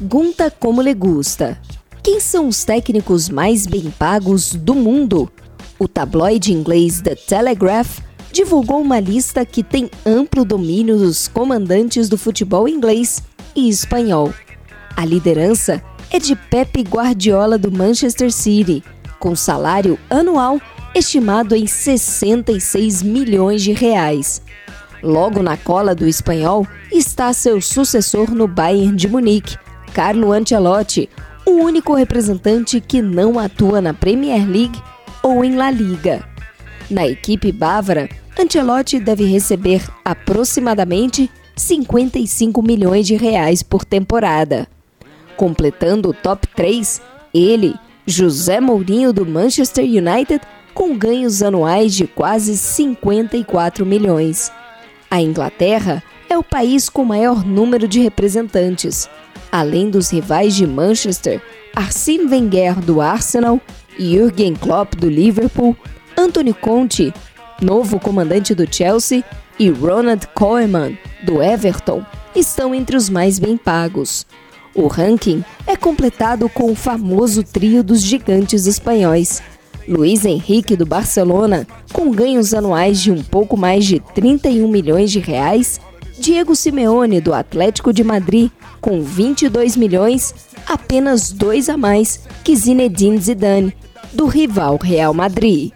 Pergunta como le gusta. Quem são os técnicos mais bem pagos do mundo? O tabloide inglês The Telegraph divulgou uma lista que tem amplo domínio dos comandantes do futebol inglês e espanhol. A liderança é de Pep Guardiola do Manchester City, com salário anual estimado em 66 milhões de reais. Logo na cola do espanhol está seu sucessor no Bayern de Munique, Carlo Ancelotti, o único representante que não atua na Premier League ou em La Liga. Na equipe bávara, Ancelotti deve receber aproximadamente 55 milhões de reais por temporada. Completando o top 3, ele, José Mourinho do Manchester United, com ganhos anuais de quase 54 milhões. A Inglaterra é o país com maior número de representantes, além dos rivais de Manchester, Arsene Wenger do Arsenal, Jürgen Klopp do Liverpool, Anthony Conte, novo comandante do Chelsea, e Ronald Koeman do Everton estão entre os mais bem pagos. O ranking é completado com o famoso trio dos gigantes espanhóis. Luiz Henrique do Barcelona, com ganhos anuais de um pouco mais de 31 milhões de reais, Diego Simeone do Atlético de Madrid, com 22 milhões, apenas dois a mais que Zinedine Zidane, do rival Real Madrid.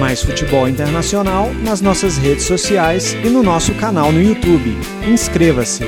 Mais futebol internacional nas nossas redes sociais e no nosso canal no YouTube. Inscreva-se!